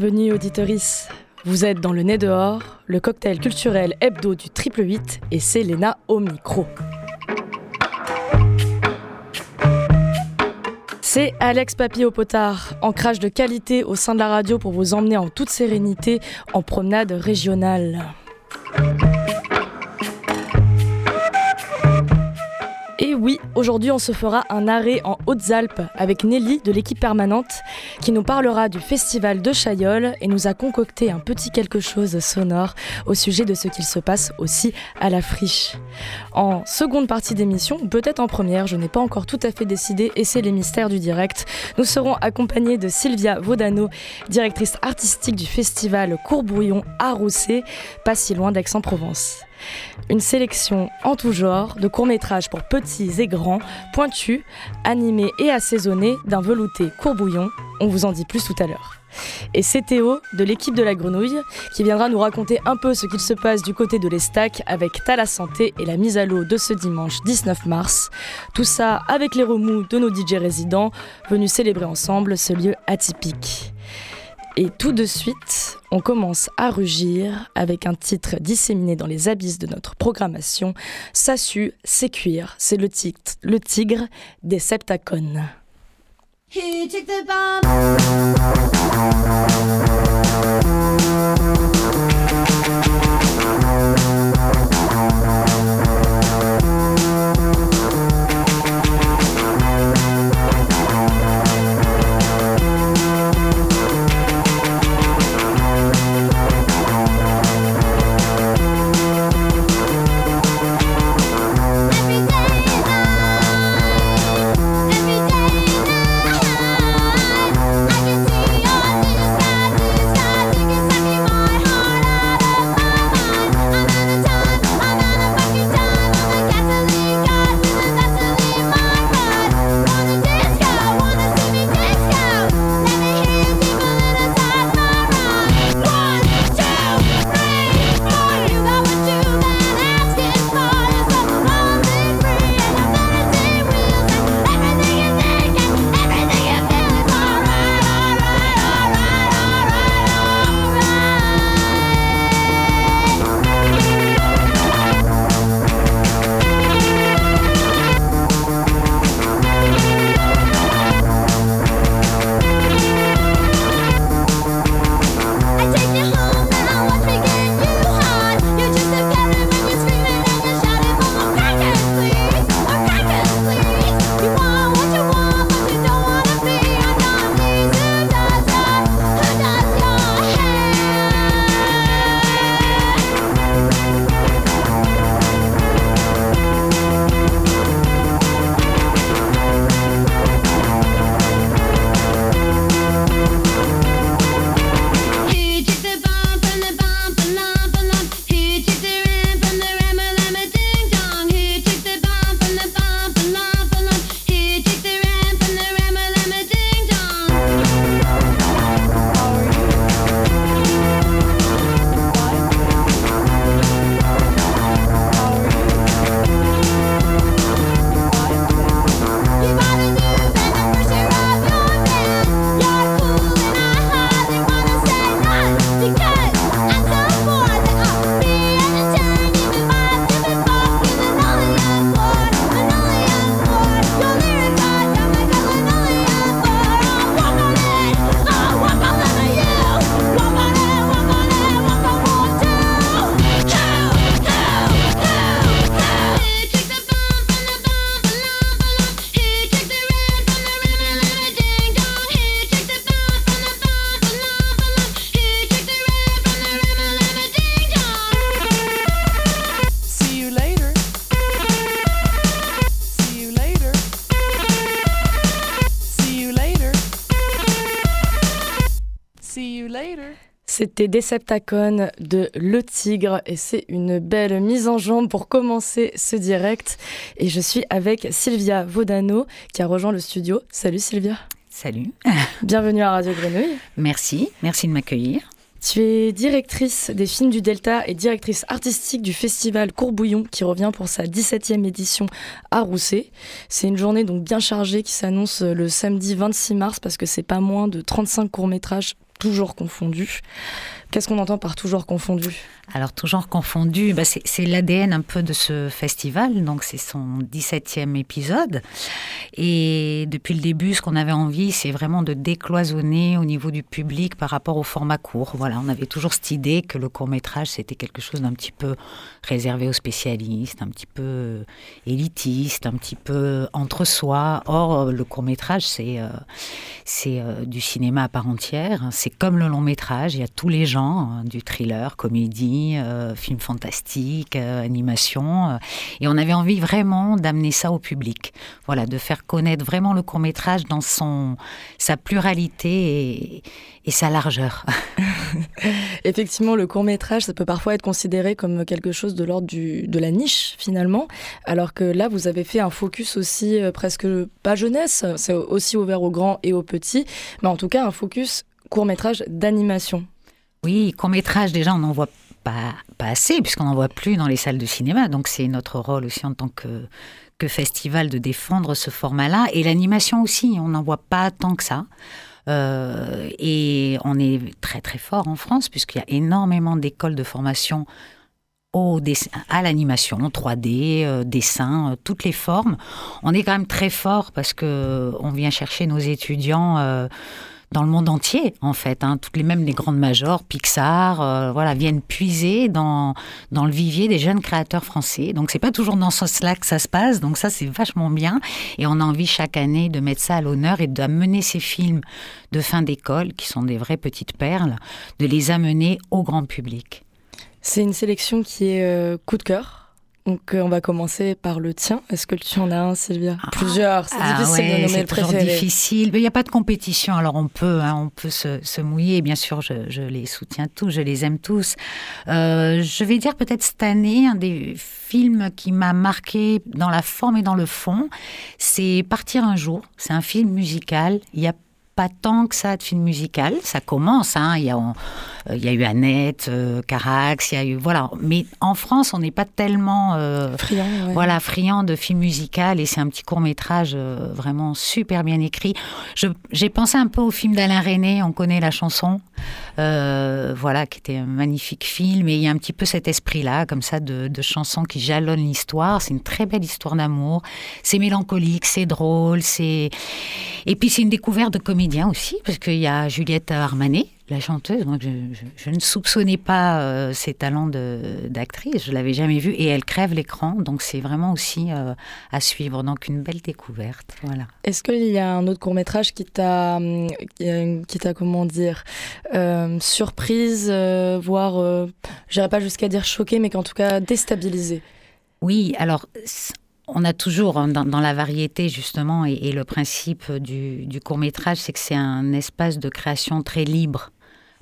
Bienvenue auditoris. Vous êtes dans le nez dehors, le cocktail culturel hebdo du triple 8 et c'est Léna au micro. C'est Alex Papy au potard, ancrage de qualité au sein de la radio pour vous emmener en toute sérénité en promenade régionale. Aujourd'hui on se fera un arrêt en Hautes-Alpes avec Nelly de l'équipe permanente qui nous parlera du festival de Chaillol et nous a concocté un petit quelque chose sonore au sujet de ce qu'il se passe aussi à la friche. En seconde partie d'émission, peut-être en première, je n'ai pas encore tout à fait décidé et c'est les mystères du direct, nous serons accompagnés de Sylvia Vaudano, directrice artistique du festival Courbouillon à Rousset, pas si loin d'Aix-en-Provence. Une sélection en tout genre de courts-métrages pour petits et grands, pointus, animés et assaisonnés d'un velouté courbouillon. On vous en dit plus tout à l'heure. Et c'est Théo de l'équipe de la grenouille qui viendra nous raconter un peu ce qu'il se passe du côté de l'Estac avec Tala Santé et la mise à l'eau de ce dimanche 19 mars. Tout ça avec les remous de nos DJ résidents venus célébrer ensemble ce lieu atypique. Et tout de suite, on commence à rugir avec un titre disséminé dans les abysses de notre programmation. Sue, c'est cuire, c'est le tigre des septacones. C'était Deceptacon de Le Tigre et c'est une belle mise en jambe pour commencer ce direct. Et je suis avec Sylvia Vaudano qui a rejoint le studio. Salut Sylvia. Salut. Bienvenue à Radio Grenouille. Merci, merci de m'accueillir. Tu es directrice des films du Delta et directrice artistique du festival Courbouillon qui revient pour sa 17e édition à Rousset. C'est une journée donc bien chargée qui s'annonce le samedi 26 mars parce que c'est pas moins de 35 courts-métrages toujours confondu. Qu'est-ce qu'on entend par toujours confondu? Alors, toujours confondu, bah c'est l'ADN un peu de ce festival, donc c'est son 17e épisode. Et depuis le début, ce qu'on avait envie, c'est vraiment de décloisonner au niveau du public par rapport au format court. Voilà, on avait toujours cette idée que le court métrage, c'était quelque chose d'un petit peu réservé aux spécialistes, un petit peu élitiste, un petit peu entre soi. Or, le court métrage, c'est euh, euh, du cinéma à part entière. C'est comme le long métrage, il y a tous les hein, du thriller, comédie euh, film fantastique, euh, animation. Euh, et on avait envie vraiment d'amener ça au public. Voilà, de faire connaître vraiment le court métrage dans son, sa pluralité et, sa largeur. Effectivement, le court métrage, ça peut parfois être considéré comme quelque chose de l'ordre de la niche finalement, alors que là, vous avez fait un focus aussi presque pas jeunesse, c'est aussi ouvert aux grands et aux petits, mais en tout cas un focus court métrage d'animation. Oui, court métrage, déjà, on en voit pas, assez, puisqu'on n'en voit plus dans les salles de cinéma. Donc c'est notre rôle aussi en tant que, festival de défendre ce format-là. Et l'animation aussi, on n'en voit pas tant que ça. Euh, et on est très très fort en France, puisqu'il y a énormément d'écoles de formation au à l'animation, 3D, euh, dessin, euh, toutes les formes. On est quand même très fort parce que on vient chercher nos étudiants dans le monde entier, en fait. Hein. Toutes les mêmes les grandes majors, Pixar, euh, voilà, viennent puiser dans, dans le vivier des jeunes créateurs français. Donc c'est pas toujours dans ce sens-là que ça se passe. Donc ça c'est vachement bien. Et on a envie chaque année de mettre ça à l'honneur et d'amener ces films de fin d'école, qui sont des vraies petites perles, de les amener au grand public. C'est une sélection qui est euh, coup de cœur donc euh, on va commencer par le tien. Est-ce que tu en as un, Sylvia? Ah. Plusieurs. C'est ah difficile de nommer le préféré. difficile. Mais il n'y a pas de compétition, alors on peut, hein, on peut se, mouiller. Bien sûr, je, les soutiens tous, je les aime tous. Euh, je vais dire peut-être cette année un des films qui m'a marqué dans la forme et dans le fond, c'est Partir un jour. C'est un film musical. Il y a pas tant que ça de film musical. Ça commence, hein. il, y a, euh, il y a eu Annette, euh, Carax, il y a eu voilà. Mais en France, on n'est pas tellement euh, friand, voilà friand de film musical et c'est un petit court métrage vraiment super bien écrit. J'ai pensé un peu au film d'Alain René. On connaît la chanson, voilà, qui était un magnifique film. Et il y a un petit peu cet esprit-là, comme ça, de, de chansons qui jalonnent l'histoire. C'est une très belle histoire d'amour. C'est mélancolique, c'est drôle, c'est et puis c'est une découverte de comédie aussi, parce qu'il y a Juliette Armanet, la chanteuse. je, ne soupçonnais pas euh, ses talents d'actrice, je l'avais jamais vue, et elle crève l'écran, donc c'est vraiment aussi euh, à suivre. Donc une belle découverte. Voilà. Est-ce qu'il y a un autre court métrage qui t'a, qui t'a comment dire, euh, surprise, voire, j'irais pas jusqu'à dire choqué, mais qu'en tout cas déstabilisé Oui, alors on a toujours hein, dans, la variété justement et, le principe du, du court métrage, c'est que c'est un espace de création très libre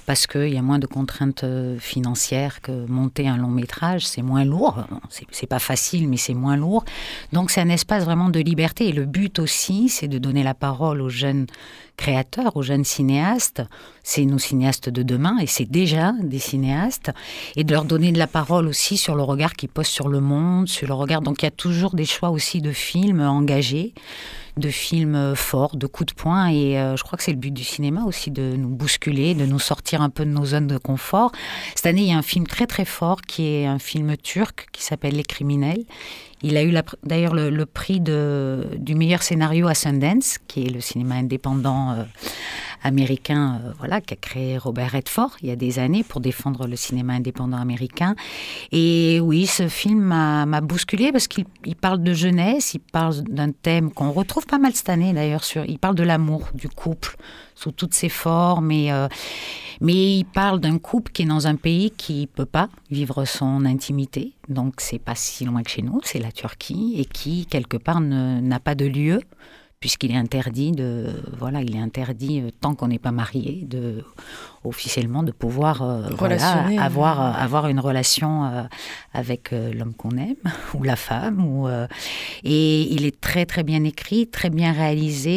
parce qu'il y a moins de contraintes euh, financières que monter un long métrage, c'est moins lourd. C'est pas facile, mais c'est moins lourd. Donc c'est un espace vraiment de liberté. Et le but aussi, c'est de donner la parole aux jeunes créateurs, aux jeunes cinéastes. C'est nos cinéastes de demain, et c'est déjà des cinéastes, et de leur donner de la parole aussi sur le regard qu'ils posent sur le monde, sur le regard. Donc il y a toujours des choix aussi de films engagés de films forts, de coups de poing. Et euh, je crois que c'est le but du cinéma aussi, de nous bousculer, de nous sortir un peu de nos zones de confort. Cette année, il y a un film très très fort qui est un film turc qui s'appelle Les Criminels. Il a eu d'ailleurs le, prix de, du meilleur scénario à Sundance, qui est le cinéma indépendant euh, américain euh, voilà, qu'a créé Robert Redford il y a des années pour défendre le cinéma indépendant américain. Et oui, ce film m'a bousculé parce qu'il parle de jeunesse, il parle d'un thème qu'on retrouve pas mal cette année d'ailleurs. Il parle de l'amour, du couple, sous toutes ses formes. Euh, mais il parle d'un couple qui est dans un pays qui ne peut pas vivre son intimité. Donc c'est pas si loin que chez nous, c'est la Turquie, et qui, quelque part, n'a pas de lieu puisqu'il est interdit de voilà il est interdit euh, tant qu'on n'est pas marié de officiellement de pouvoir avoir, avoir une relation avec l'homme qu'on aime ou la femme. Ou, et il est très très bien écrit, très bien réalisé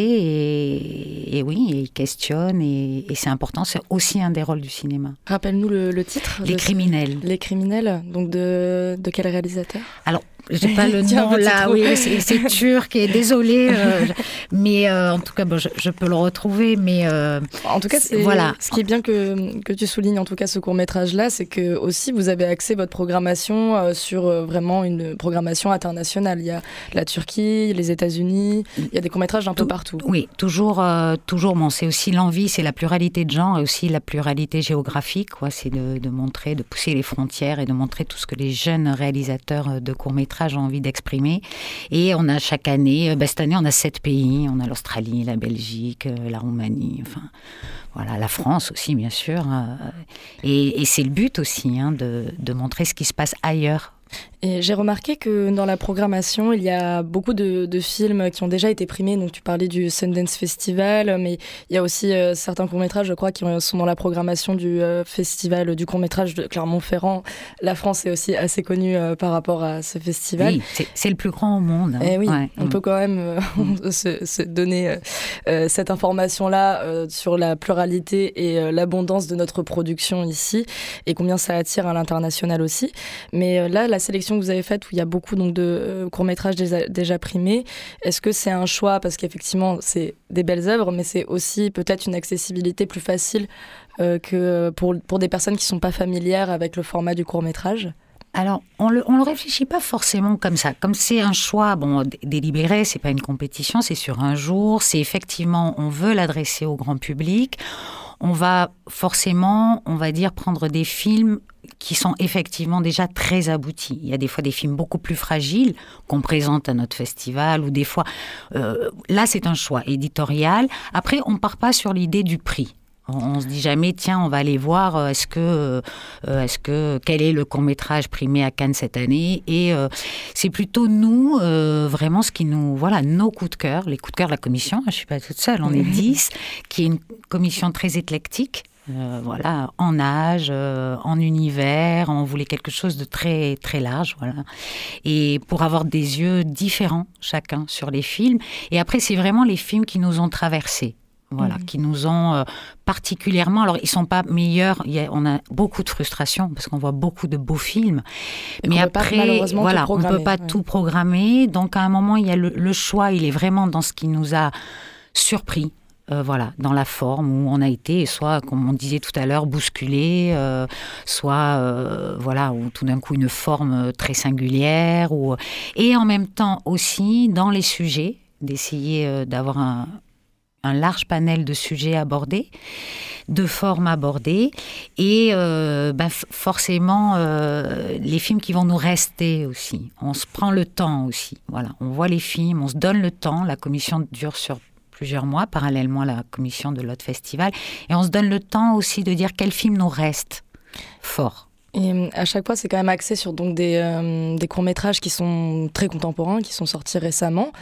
et, oui, il questionne et, c'est important. C'est aussi un des rôles du cinéma. Rappelle-nous le, titre. Les criminels. Les criminels. Donc de, de quel réalisateur? Alors j'ai pas le nom là, oui, c'est turc et désolé, euh, mais euh, en tout cas, bon, je, peux le retrouver, mais euh, en tout cas, voilà. Ce qui est bien que, que tu soulignes en tout cas ce court métrage là, c'est que aussi vous avez axé votre programmation sur vraiment une programmation internationale. Il y a la Turquie, les États-Unis, il y a des courts métrages un peu partout. Oui, toujours, toujours. Bon, c'est aussi l'envie, c'est la pluralité de genre et aussi la pluralité géographique. Quoi, c'est de, de montrer, de pousser les frontières et de montrer tout ce que les jeunes réalisateurs de courts métrages j'ai envie d'exprimer. Et on a chaque année, bah, cette année, on a sept pays. On a l'Australie, la Belgique, euh, la Roumanie, enfin, voilà, la France aussi, bien sûr. Euh, et, c'est le but aussi, hein, de montrer ce qui se passe ailleurs et j'ai remarqué que dans la programmation, il y a beaucoup de, films qui ont déjà été primés. Donc tu parlais du Sundance Festival, mais il y a aussi euh, certains courts-métrages, je crois, qui sont dans la programmation du euh, festival du court-métrage de Clermont-Ferrand. La France est aussi assez connue euh, par rapport à ce festival. Oui, c'est le plus grand au monde. Et hein. eh oui, on mm. peut quand même mm. se, donner cette information-là sur la pluralité et l'abondance de notre production ici et combien ça attire à l'international aussi. Mais là, la sélection que vous avez faite, où il y a beaucoup donc, de euh, courts-métrages déjà, primés, est-ce que c'est un choix? Parce qu'effectivement, c'est des belles œuvres, mais c'est aussi peut-être une accessibilité plus facile euh, que pour, pour des personnes qui ne sont pas familières avec le format du court-métrage? Alors, on le, on le réfléchit pas forcément comme ça. Comme c'est un choix, bon, délibéré, c'est pas une compétition, c'est sur un jour, c'est effectivement, on veut l'adresser au grand public. On va forcément, on va dire, prendre des films qui sont effectivement déjà très aboutis. Il y a des fois des films beaucoup plus fragiles qu'on présente à notre festival ou des fois... Euh, là, c'est un choix éditorial. Après, on ne part pas sur l'idée du prix. On, ne se dit jamais, tiens, on va aller voir, euh, est-ce que, euh, est-ce que, quel est le court métrage primé à Cannes cette année? Et c'est plutôt nous, vraiment, ce qui nous, voilà, nos coups de cœur, les coups de cœur de la commission. Je suis pas toute seule, on est dix, qui est une commission très éclectique. Euh, voilà, en âge, euh, en univers, on voulait quelque chose de très très large, voilà. Et pour avoir des yeux différents chacun sur les films. Et après, c'est vraiment les films qui nous ont traversés. Voilà, mhm. qui nous ont euh, particulièrement. Alors, ils sont pas meilleurs. on a beaucoup de frustration parce qu'on voit beaucoup de beaux films, mais après, voilà, on peut pas tout programmer. Donc, à un moment, il y a le choix. Il est vraiment dans ce qui nous a surpris euh, voilà, dans la forme où on a été, soit, comme on disait tout à l'heure, bousculé, euh, soit, euh, voilà, ou tout d'un coup une forme très singulière, ou... et en même temps aussi dans les sujets, d'essayer d'avoir un, large panel de sujets abordés, de formes abordées, et ben, forcément les films qui vont nous rester aussi. On se prend le temps aussi. Voilà, on voit les films, on se donne le temps. La commission dure sur plusieurs mois, parallèlement à la commission de l'autre festival. Et on se donne le temps aussi de dire quel film nous reste fort. Et euh, à chaque fois, c'est quand même axé sur donc des, euh, courts-métrages qui sont très contemporains, qui sont sortis récemment.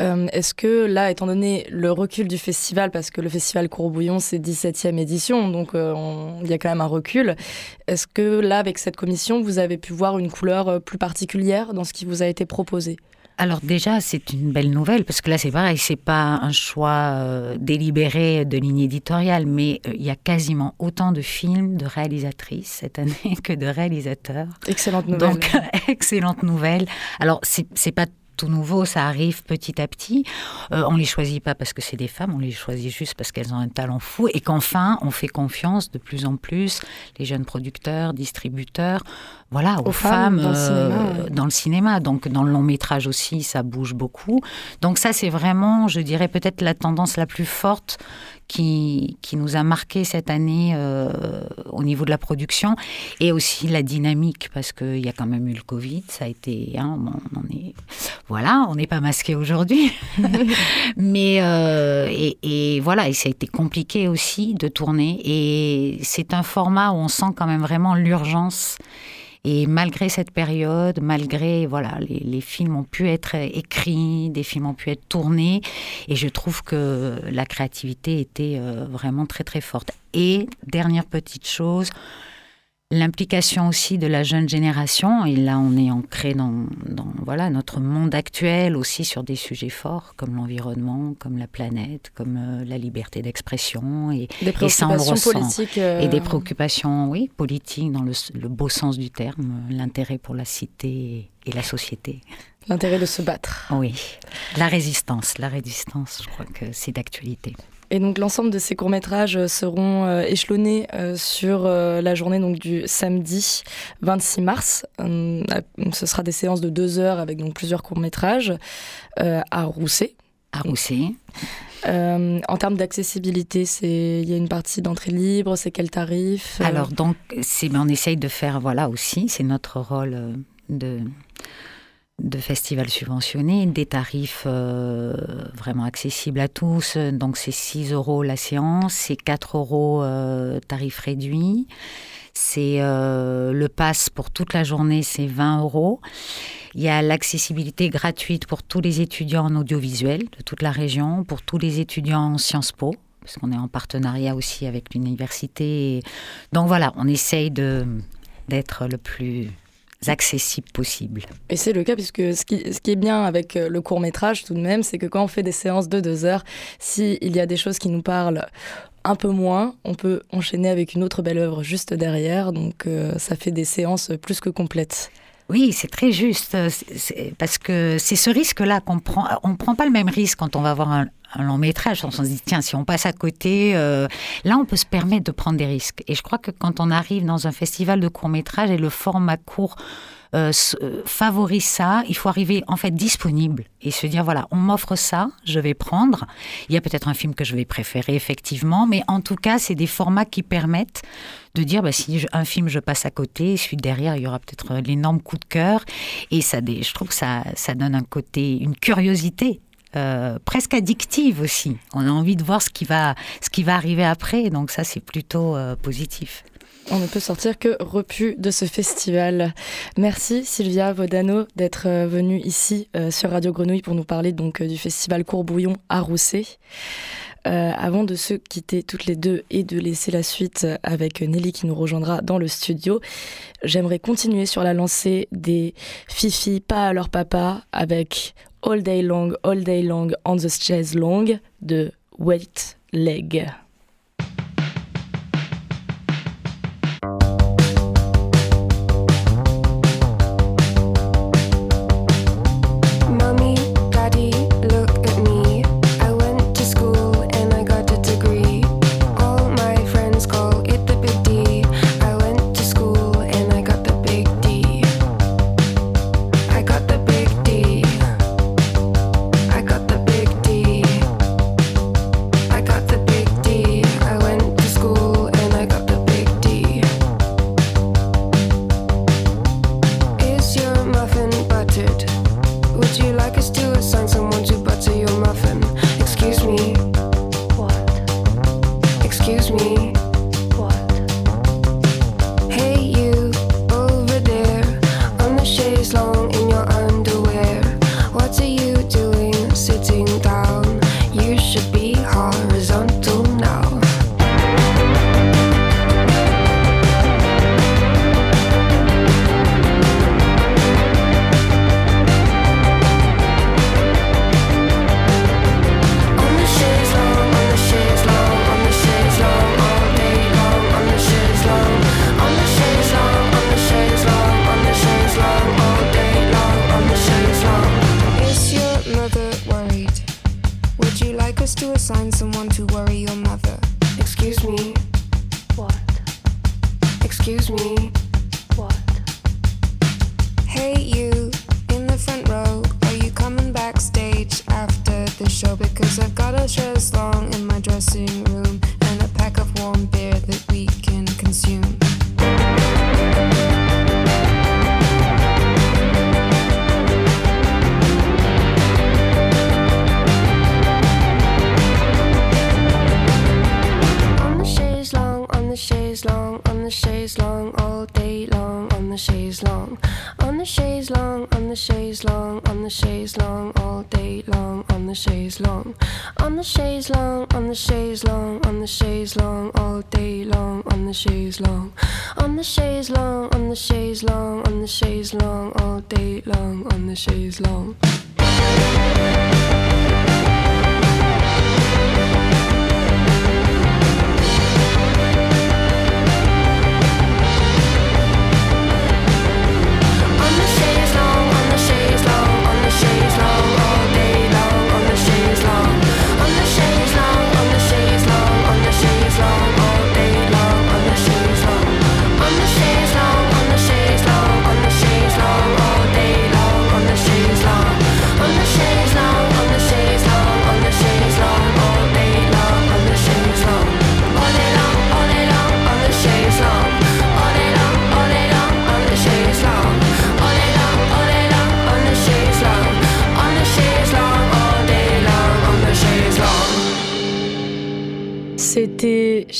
Euh, est-ce que là, étant donné le recul du festival, parce que le festival Courbouillon, c'est 17e édition, donc il y a quand même un recul, est-ce que là, avec cette commission, vous avez pu voir une couleur plus particulière dans ce qui vous a été proposé? Alors déjà, c'est une belle nouvelle parce que là, c'est pareil, c'est pas un choix euh, délibéré de ligne éditoriale, mais euh, il y a quasiment autant de films de réalisatrices cette année que de réalisateurs. Excellente nouvelle. Donc, excellente nouvelle. Alors, c'est pas tout nouveau, ça arrive petit à petit. Euh, on les choisit pas parce que c'est des femmes, on les choisit juste parce qu'elles ont un talent fou et qu'enfin, on fait confiance de plus en plus, les jeunes producteurs, distributeurs, voilà, aux, femmes, dans, le euh, dans, le cinéma. Donc dans le long métrage aussi, ça bouge beaucoup. Donc ça, c'est vraiment, je dirais, peut-être la tendance la plus forte qui, qui nous a marqué cette année euh, au niveau de la production et aussi la dynamique parce qu'il y a quand même eu le Covid, ça a été, hein, on, est, voilà, on n'est pas masqué aujourd'hui, mais euh, et, et, voilà, et ça a été compliqué aussi de tourner et c'est un format où on sent quand même vraiment l'urgence Et malgré cette période, malgré voilà, les, films ont pu être écrits, des films ont pu être tournés, et je trouve que la créativité était euh, vraiment très très forte. Et dernière petite chose, l'implication aussi de la jeune génération. Et là, on est ancré dans, voilà notre monde actuel aussi sur des sujets forts comme l'environnement, comme la planète, comme euh, la liberté d'expression et des préoccupations politiques et des préoccupations, oui, politiques dans le, beau sens du terme, l'intérêt pour la cité et la société. L'intérêt de se battre. Oui, la résistance, la résistance, je crois que c'est d'actualité. Et donc l'ensemble de ces courts-métrages euh, seront euh, échelonnés euh, sur la journée donc, du samedi 26 mars. ce sera des séances de deux heures avec donc, plusieurs courts-métrages à Rousset. À Rousset. en termes d'accessibilité, il y a une partie d'entrée libre, c'est quel tarif Alors donc, on essaye de faire voilà aussi, c'est notre rôle de de festivals subventionnés, des tarifs euh, vraiment accessibles à tous. Donc c'est 6 euros la séance, c'est 4 euros euh, tarif réduit. C'est euh, le pass pour toute la journée, c'est 20 euros. Il y a l'accessibilité gratuite pour tous les étudiants en audiovisuel de toute la région, pour tous les étudiants en Sciences Po, parce qu'on est en partenariat aussi avec l'université. Donc voilà, on essaye d'être le plus accessible possible. Et c'est le cas, puisque ce qui, ce qui est bien avec euh, le court métrage tout de même, c'est que quand on fait des séances de deux heures, s'il y a des choses qui nous parlent un peu moins, on peut enchaîner avec une autre belle œuvre juste derrière, donc euh, ça fait des séances plus que complètes. Oui, c'est très juste, parce que c'est ce risque-là qu'on prend. On ne prend pas le même risque quand on va voir un, long métrage. On se dit, tiens, si on passe à côté, euh, là, on peut se permettre de prendre des risques. Et je crois que quand on arrive dans un festival de court métrage et le format court euh, euh, favorise ça. Il faut arriver en fait disponible et se dire voilà, on m'offre ça, je vais prendre. Il y a peut-être un film que je vais préférer effectivement, mais en tout cas, c'est des formats qui permettent de dire bah, si un film je passe à côté, celui derrière, il y aura peut-être l'énorme coup de cœur. Et ça, je trouve que ça, ça donne un côté, une curiosité euh, presque addictive aussi. On a envie de voir ce qui va, ce qui va arriver après, donc ça c'est plutôt positif on ne peut sortir que repu de ce festival. Merci Sylvia Vodano d'être euh, venue ici euh, sur Radio Grenouille pour nous parler donc euh, du festival Courbouillon à Rousset. avant de se quitter toutes les deux et de laisser la suite avec Nelly qui nous rejoindra dans le studio, j'aimerais continuer sur la lancée des Fifi pas à leur papa avec All Day Long, All Day Long on the Chaise Long de Wait Leg.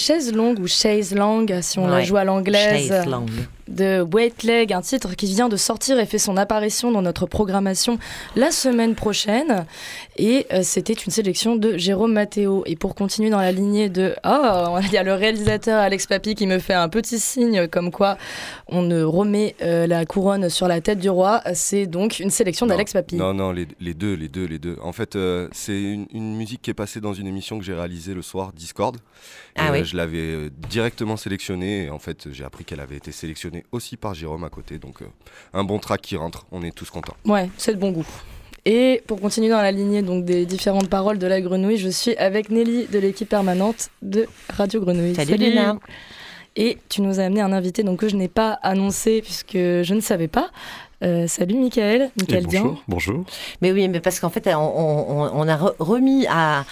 Chaise longue ou chaise longue si on la joue à l'anglaise? De Wait Leg, un titre qui vient de sortir et fait son apparition dans notre programmation la semaine prochaine. Et euh, c'était une sélection de Jérôme Matteo. Et pour continuer dans la lignée de Oh, il y a le réalisateur Alex Papi qui me fait un petit signe comme quoi on ne remet euh, la couronne sur la tête du roi. C'est donc une sélection d'Alex Papi. Non, non, les, deux, les deux, les deux. En fait, euh, c'est une, une, musique qui est passée dans une émission que j'ai réalisée le soir, Discord. Ah oui. Je l'avais directement sélectionnée. Et en fait, j'ai appris qu'elle avait été sélectionnée aussi par Jérôme à côté. Donc euh, un bon track qui rentre, on est tous contents. Ouais, c'est de bon goût. Et pour continuer dans la lignée donc des différentes paroles de la grenouille, je suis avec Nelly de l'équipe permanente de Radio Grenouille. Salut, Léna. Et tu nous as amené un invité donc, que je n'ai pas annoncé puisque je ne savais pas. Euh, salut Michael, Michael Bonjour, bonjour. Mais oui, mais parce qu'en fait, on, on a remis à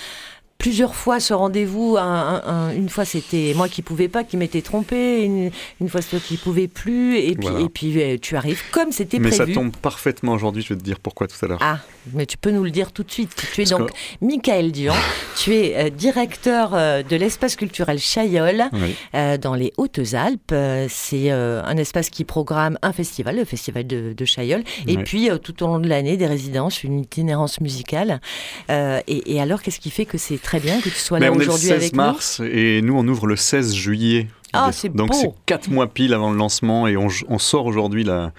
plusieurs fois ce rendez-vous. une fois, c'était moi qui pouvais pas, qui m'étais trompé. Une, fois, c'est toi qui pouvais plus. Et puis, et puis euh, tu arrives comme c'était prévu. Mais ça tombe parfaitement aujourd'hui. Je vais te dire pourquoi tout à l'heure. Ah, mais tu peux nous le dire tout de suite. Tu es donc Michael Dion. tu es euh, directeur euh, de l'espace culturel Chaillol dans les Hautes-Alpes. c'est un espace qui programme un festival, le festival de, de Chaillol. Et puis, tout au long de l'année, des résidences, une itinérance musicale. Et, et, alors, qu'est-ce qui fait que c'est très bien que tu sois là aujourd'hui avec nous. On est le 16 mars et nous on ouvre le 16 juillet. Ah, c'est Donc c'est quatre mois pile avant le lancement et on, on sort aujourd'hui la,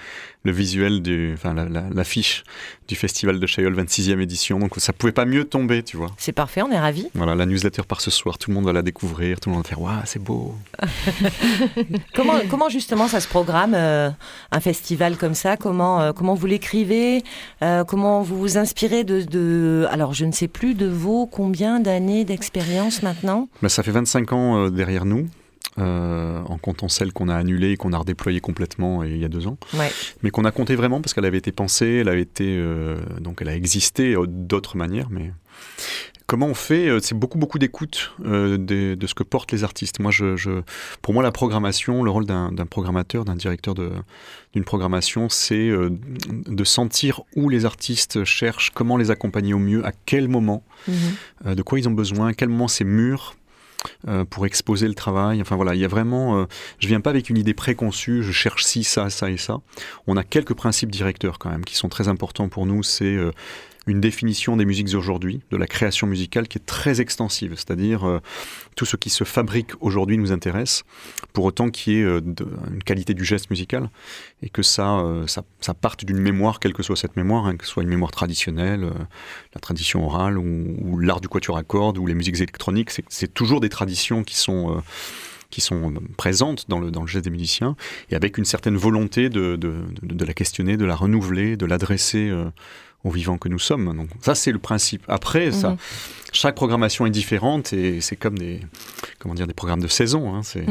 le visuel, du, enfin l'affiche du festival de Chaillol 26e édition. Donc ça pouvait pas mieux tomber, tu vois. C'est parfait, on est ravis. Voilà, la newsletter par ce soir, tout le monde va la découvrir, tout le monde va faire Waouh, c'est beau. comment, comment justement ça se programme euh, un festival comme ça? Comment, euh, comment vous l'écrivez? Euh, Comment vous vous inspirez de, de, Alors je ne sais plus de vos combien d'années d'expérience maintenant? Ben, Ça fait 25 ans derrière nous. Euh, en comptant celle qu'on a annulée et qu'on a redéployée complètement il y a deux ans, mais qu'on a compté vraiment parce qu'elle avait été pensée, elle avait été euh, donc elle a existé d'autres manières, mais comment on fait euh, C'est beaucoup beaucoup d'écoute de, ce que portent les artistes. Moi, je, pour moi, la programmation, le rôle d'un programmateur, d'un directeur d'une programmation, c'est de sentir où les artistes cherchent, comment les accompagner au mieux, à quel moment, mhm. de quoi ils ont besoin, à quel moment c'est mûr euh, pour exposer le travail. Enfin voilà, il y a vraiment. Euh, je viens pas avec une idée préconçue. Je cherche ci, ça, ça et ça. On a quelques principes directeurs quand même qui sont très importants pour nous. C'est euh, une définition des musiques aujourd'hui, de la création musicale qui est très extensive, c'est-à-dire euh, tout ce qui se fabrique aujourd'hui nous intéresse, pour autant qu'il y ait euh, une qualité du geste musical et que ça, euh, ça, parte d'une mémoire, quelle que soit cette mémoire, hein, que ce soit une mémoire traditionnelle, la tradition orale ou, l'art du quatuor à cordes ou les musiques électroniques, c'est toujours des traditions qui sont qui sont présentes dans le, dans le geste des musiciens, et avec une certaine volonté de, de, la questionner, de la renouveler, de l'adresser aux vivants que nous sommes. Donc ça c'est le principe. Après ça, mhm. chaque programmation est différente et c'est comme des comment dire des programmes de saison. Hein. c'est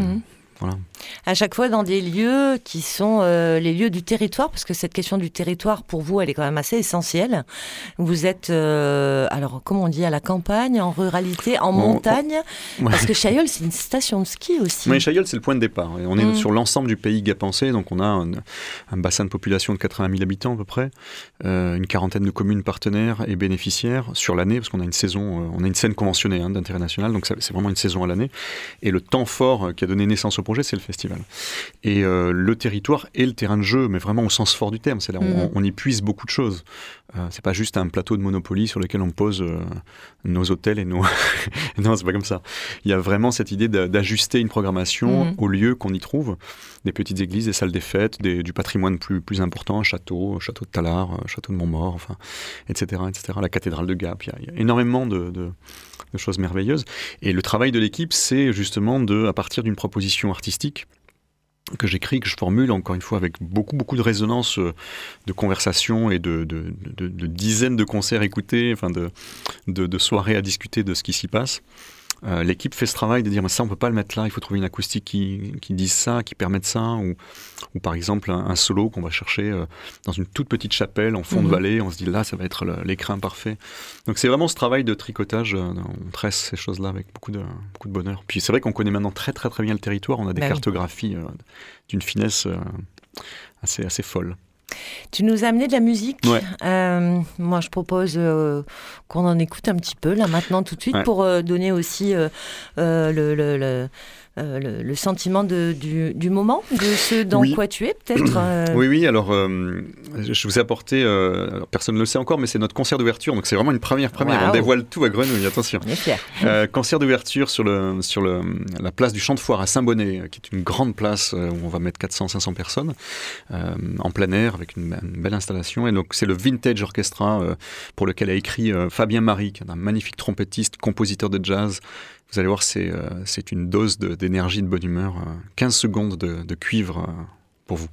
mhm. À chaque fois dans des lieux qui sont euh, les lieux du territoire, parce que cette question du territoire, pour vous, elle est quand même assez essentielle. Vous êtes, euh, alors, comment on dit, à la campagne, en ruralité, en montagne Parce que Chaillol, c'est une station de ski aussi. Oui, Chaillol, c'est le point de départ. On est mm. sur l'ensemble du pays gapensé, donc on a un, bassin de population de 80 000 habitants à peu près, euh, une quarantaine de communes partenaires et bénéficiaires sur l'année, parce qu'on a une saison, on a une scène conventionnée hein, d'intérêt national, donc c'est vraiment une saison à l'année. Et le temps fort qui a donné naissance au projet, c'est le festival. Et euh, le territoire est le terrain de jeu, mais vraiment au sens fort du terme. C'est là, on, mm. on, y puise beaucoup de choses. Euh, c'est pas juste un plateau de Monopoly sur lequel on pose euh, nos hôtels et nos. non, c'est pas comme ça. Il y a vraiment cette idée d'ajuster une programmation mhm. au lieu qu'on y trouve. Des petites églises, des salles des fêtes, du patrimoine plus, plus important, château, château de Tallard, euh, château de Montmort, enfin, etc., etc. La cathédrale de Gap. Il y a, énormément de, de, choses merveilleuses. Et le travail de l'équipe, c'est justement de, à partir d'une proposition artistique, que j'écris, que je formule, encore une fois, avec beaucoup, beaucoup de résonance euh, de conversations et de, de, de, dizaines de concerts écoutés, enfin de, de, soirées à discuter de ce qui s'y passe. Euh, l'équipe fait ce travail de dire mais ça on peut pas le mettre là, il faut trouver une acoustique qui, qui dise ça, qui permette ça, ou, ou par exemple un, solo qu'on va chercher euh, dans une toute petite chapelle en fond de mhm. vallée, on se dit là ça va être l'écrin parfait. Donc c'est vraiment ce travail de tricotage, euh, on tresse ces choses-là avec beaucoup de, beaucoup de bonheur. Puis c'est vrai qu'on connaît maintenant très très très bien le territoire, on a des bah cartographies d'une finesse assez, assez folle. Tu nous as amené de la musique. Euh, moi, je propose euh, qu'on en écoute un petit peu, là, maintenant, tout de suite, pour euh, donner aussi le, euh, le, sentiment de, du, moment, de ce dans quoi tu es peut-être euh Oui, oui, alors euh, je vous ai apporté, personne ne le sait encore, mais c'est notre concert d'ouverture, donc c'est vraiment une première première, on dévoile tout à Grenouille, attention. concert d'ouverture sur, le, sur le, la place du Champ de Foire à Saint-Bonnet, qui est une grande place où on va mettre 400-500 personnes, en plein air, avec une, belle installation, et donc c'est le Vintage Orchestra pour lequel a écrit Fabien Marie, qui est un magnifique trompettiste, compositeur de jazz, vous allez voir, c'est euh, une dose d'énergie, de, bonne humeur. 15 euh, secondes de, de cuivre euh, pour vous.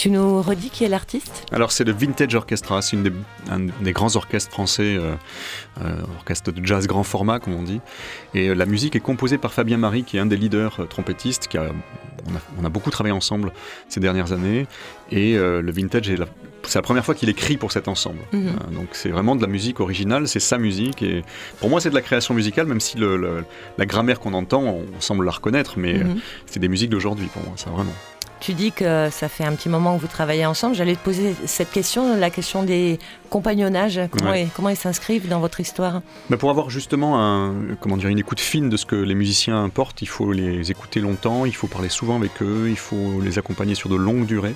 Tu nous redis qui est l'artiste? Alors c'est le Vintage Orchestra, c'est des, un des grands orchestres français, euh, euh, orchestre de jazz grand format comme on dit. Et euh, la musique est composée par Fabien Marie qui est un des leaders trompettistes. Qui a, on, a, beaucoup travaillé ensemble ces dernières années. Et le Vintage est c'est la première fois qu'il écrit pour cet ensemble. Mhm. donc c'est vraiment de la musique originale, c'est sa musique. Et pour moi, c'est de la création musicale, même si le, la grammaire qu'on entend, on semble la reconnaître, mais mhm. c'est des musiques d'aujourd'hui pour moi, ça vraiment. Tu dis que ça fait un petit moment que vous travaillez ensemble. J'allais te poser cette question, la question des compagnonnages. Comment, comment ils s'inscrivent dans votre histoire Pour avoir justement un, comment dire, une écoute fine de ce que les musiciens portent, il faut les écouter longtemps, il faut parler souvent avec eux, il faut les accompagner sur de longues durées.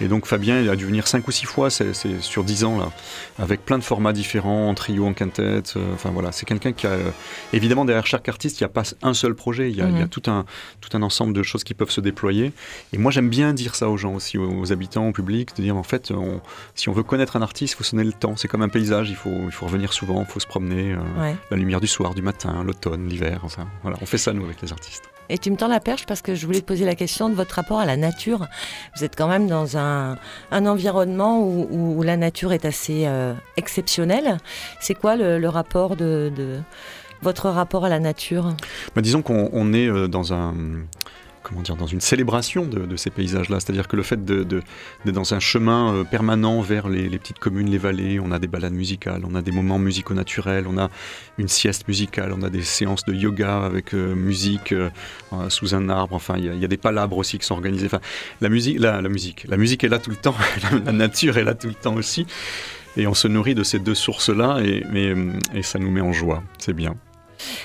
Et donc Fabien il a dû venir cinq ou six fois, c'est sur dix ans là, avec plein de formats différents, en trio, en quintette. Euh, enfin voilà, c'est quelqu'un qui a euh, évidemment derrière chaque artiste, il n'y a pas un seul projet, il y a, il y a mhm. tout, un, tout un ensemble de choses qui peuvent se déployer. Et moi j'aime bien dire ça aux gens aussi, aux, habitants, au public, de dire en fait, si on veut connaître un artiste, il faut sonner le temps. C'est comme un paysage, il faut, il faut revenir souvent, il faut se promener. Euh, la lumière du soir, du matin, l'automne, l'hiver. Enfin, voilà, on fait ça nous avec les artistes. Et tu me tends la perche parce que je voulais te poser la question de votre rapport à la nature. Vous êtes quand même dans un, un environnement où, où, la nature est assez euh, exceptionnelle. C'est quoi le, rapport de, de, votre rapport à la nature? Bah, Disons qu'on est euh, dans un comment dire, dans une célébration de, ces paysages-là. C'est-à-dire que le fait d'être de, dans un chemin euh, permanent vers les, petites communes, les vallées, on a des balades musicales, on a des moments musicaux naturels, on a une sieste musicale, on a des séances de yoga avec euh, musique euh, sous un arbre. Enfin, il y, a des palabres aussi qui sont organisées. Enfin, la musique, la, la musique, la musique est là tout le temps, la, nature est là tout le temps aussi. Et on se nourrit de ces deux sources-là et, et ça nous met en joie. C'est bien.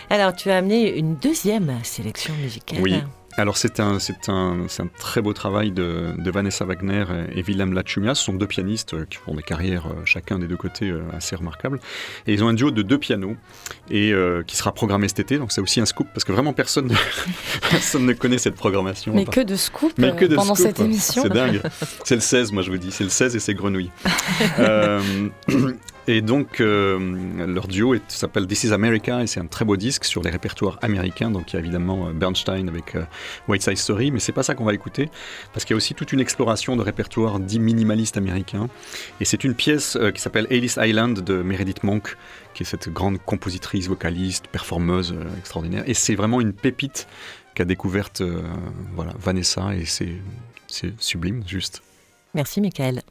Alors, tu as amené une deuxième sélection musicale. Oui, alors c'est un, c'est un, un, très beau travail de, Vanessa Wagner et Willem Lachumia. Ce sont deux pianistes euh, qui font des carrières euh, chacun des deux côtés euh, assez remarquables. Et ils ont un duo de deux pianos et qui sera programmé cet été. Donc c'est aussi un scoop parce que vraiment personne ne, personne ne connaît cette programmation. Mais que de scoop pendant cette émission. C'est dingue. C'est le 16, moi je vous dis. C'est le 16 et c'est Grenouille. Et donc, euh, leur duo s'appelle This is America et c'est un très beau disque sur les répertoires américains. Donc, il y a évidemment euh, Bernstein avec euh, White Side Story, mais c'est pas ça qu'on va écouter parce qu'il y a aussi toute une exploration de répertoires dits minimalistes américains. Et c'est une pièce qui s'appelle Alice Island de Meredith Monk, qui est cette grande compositrice, vocaliste, performeuse extraordinaire. Et c'est vraiment une pépite qu'a découverte voilà, Vanessa et c'est sublime, juste. Merci, Michael.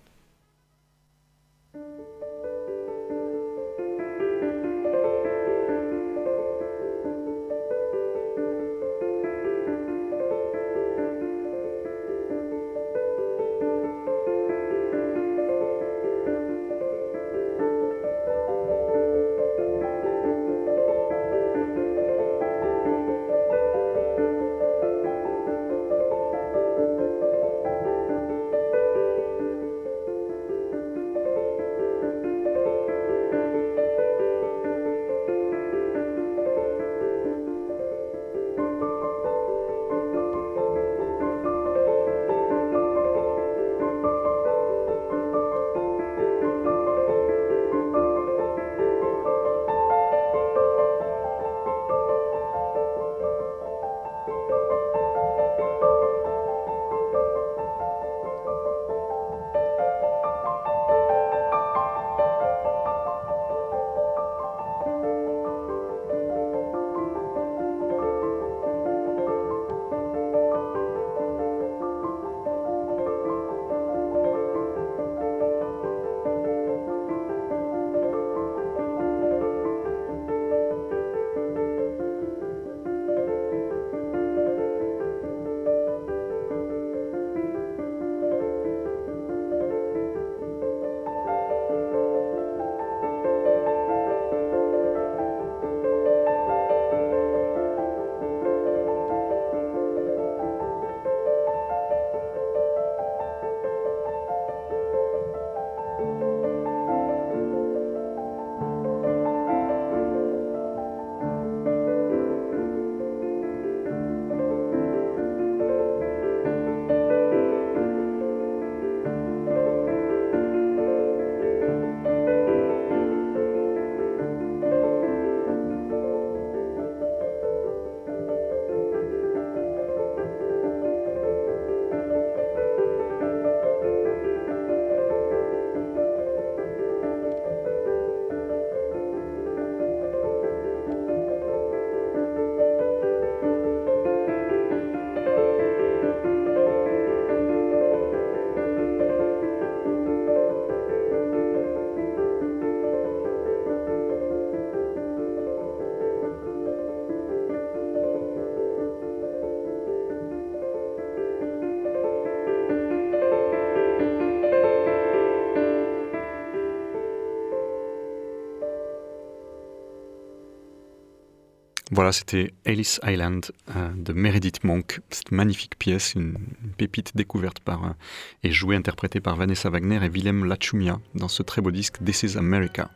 Voilà, c'était Alice Island euh, de Meredith Monk. Cette magnifique pièce, une, pépite découverte par euh, et jouée, interprétée par Vanessa Wagner et Willem Lachumia dans ce très beau disque This is America.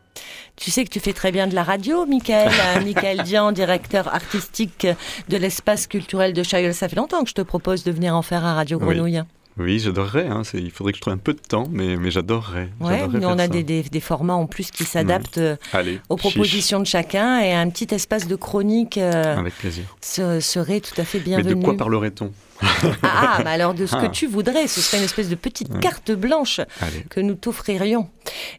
Tu sais que tu fais très bien de la radio, Michael. Euh, Michael Dian, directeur artistique de l'espace culturel de Chaillol. Ça fait longtemps que je te propose de venir en faire à Radio Grenouille. Oui, j'adorerais. Hein. Il faudrait que je trouve un peu de temps, mais, mais j'adorerais. Ouais, on a des, des, formats en plus qui s'adaptent euh, aux propositions de chacun et un petit espace de chronique euh, Avec plaisir. serait tout à fait bienvenu. Mais de quoi parlerait-on? ah, bah alors de ce que ah. tu voudrais, ce serait une espèce de petite carte blanche que nous t'offririons.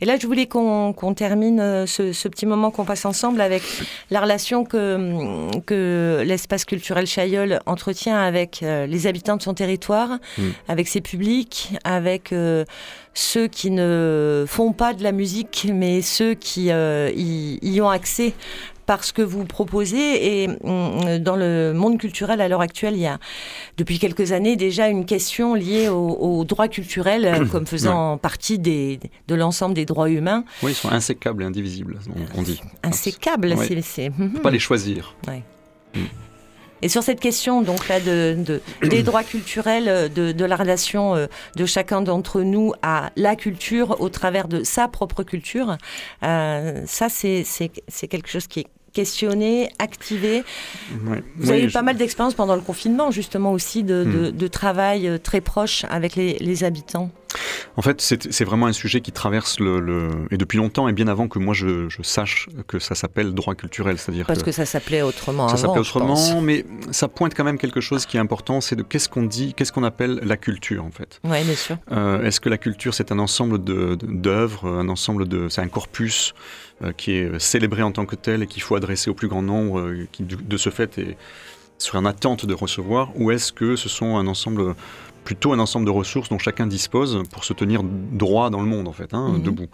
Et là, je voulais qu'on termine euh, ce, petit moment qu'on passe ensemble avec la relation que, que l'espace culturel Chailleul entretient avec euh, les habitants de son territoire, mm. avec ses publics, avec euh, ceux qui ne font pas de la musique, mais ceux qui y, ont accès parce que vous proposez. Et mm, dans le monde culturel à l'heure actuelle, il y a depuis quelques années déjà une question liée aux, droits culturels euh, comme faisant partie des, de l'ensemble des droits humains. Oui, ils sont insécables et indivisibles, on, dit. Insécables, c'est... On ne peut pas les choisir. Mm. Et sur cette question donc là de, des droits culturels, euh, de, la relation euh, de chacun d'entre nous à la culture au travers de sa propre culture, euh, ça c'est quelque chose qui est questionné, activé. Vous avez eu pas mal d'expériences pendant le confinement, justement aussi, de, hmm. travail très proche avec les habitants. En fait, c'est vraiment un sujet qui traverse le, et depuis longtemps et bien avant que moi je, sache que ça s'appelle droit culturel, c'est-à-dire parce que, ça s'appelait autrement. Ça s'appelait autrement, mais ça pointe quand même quelque chose qui est important, c'est de qu'est-ce qu'on dit, qu'est-ce qu'on appelle la culture en fait. Oui, bien sûr. Euh, est-ce que la culture c'est un ensemble d'œuvres, un ensemble de, c'est un corpus euh, qui est célébré en tant que tel et qu'il faut adresser au plus grand nombre, euh, qui de ce fait est sur un attente de recevoir, ou est-ce que ce sont un ensemble plutôt un ensemble de ressources dont chacun dispose pour se tenir droit dans le monde, en fait, hein, mhm. debout.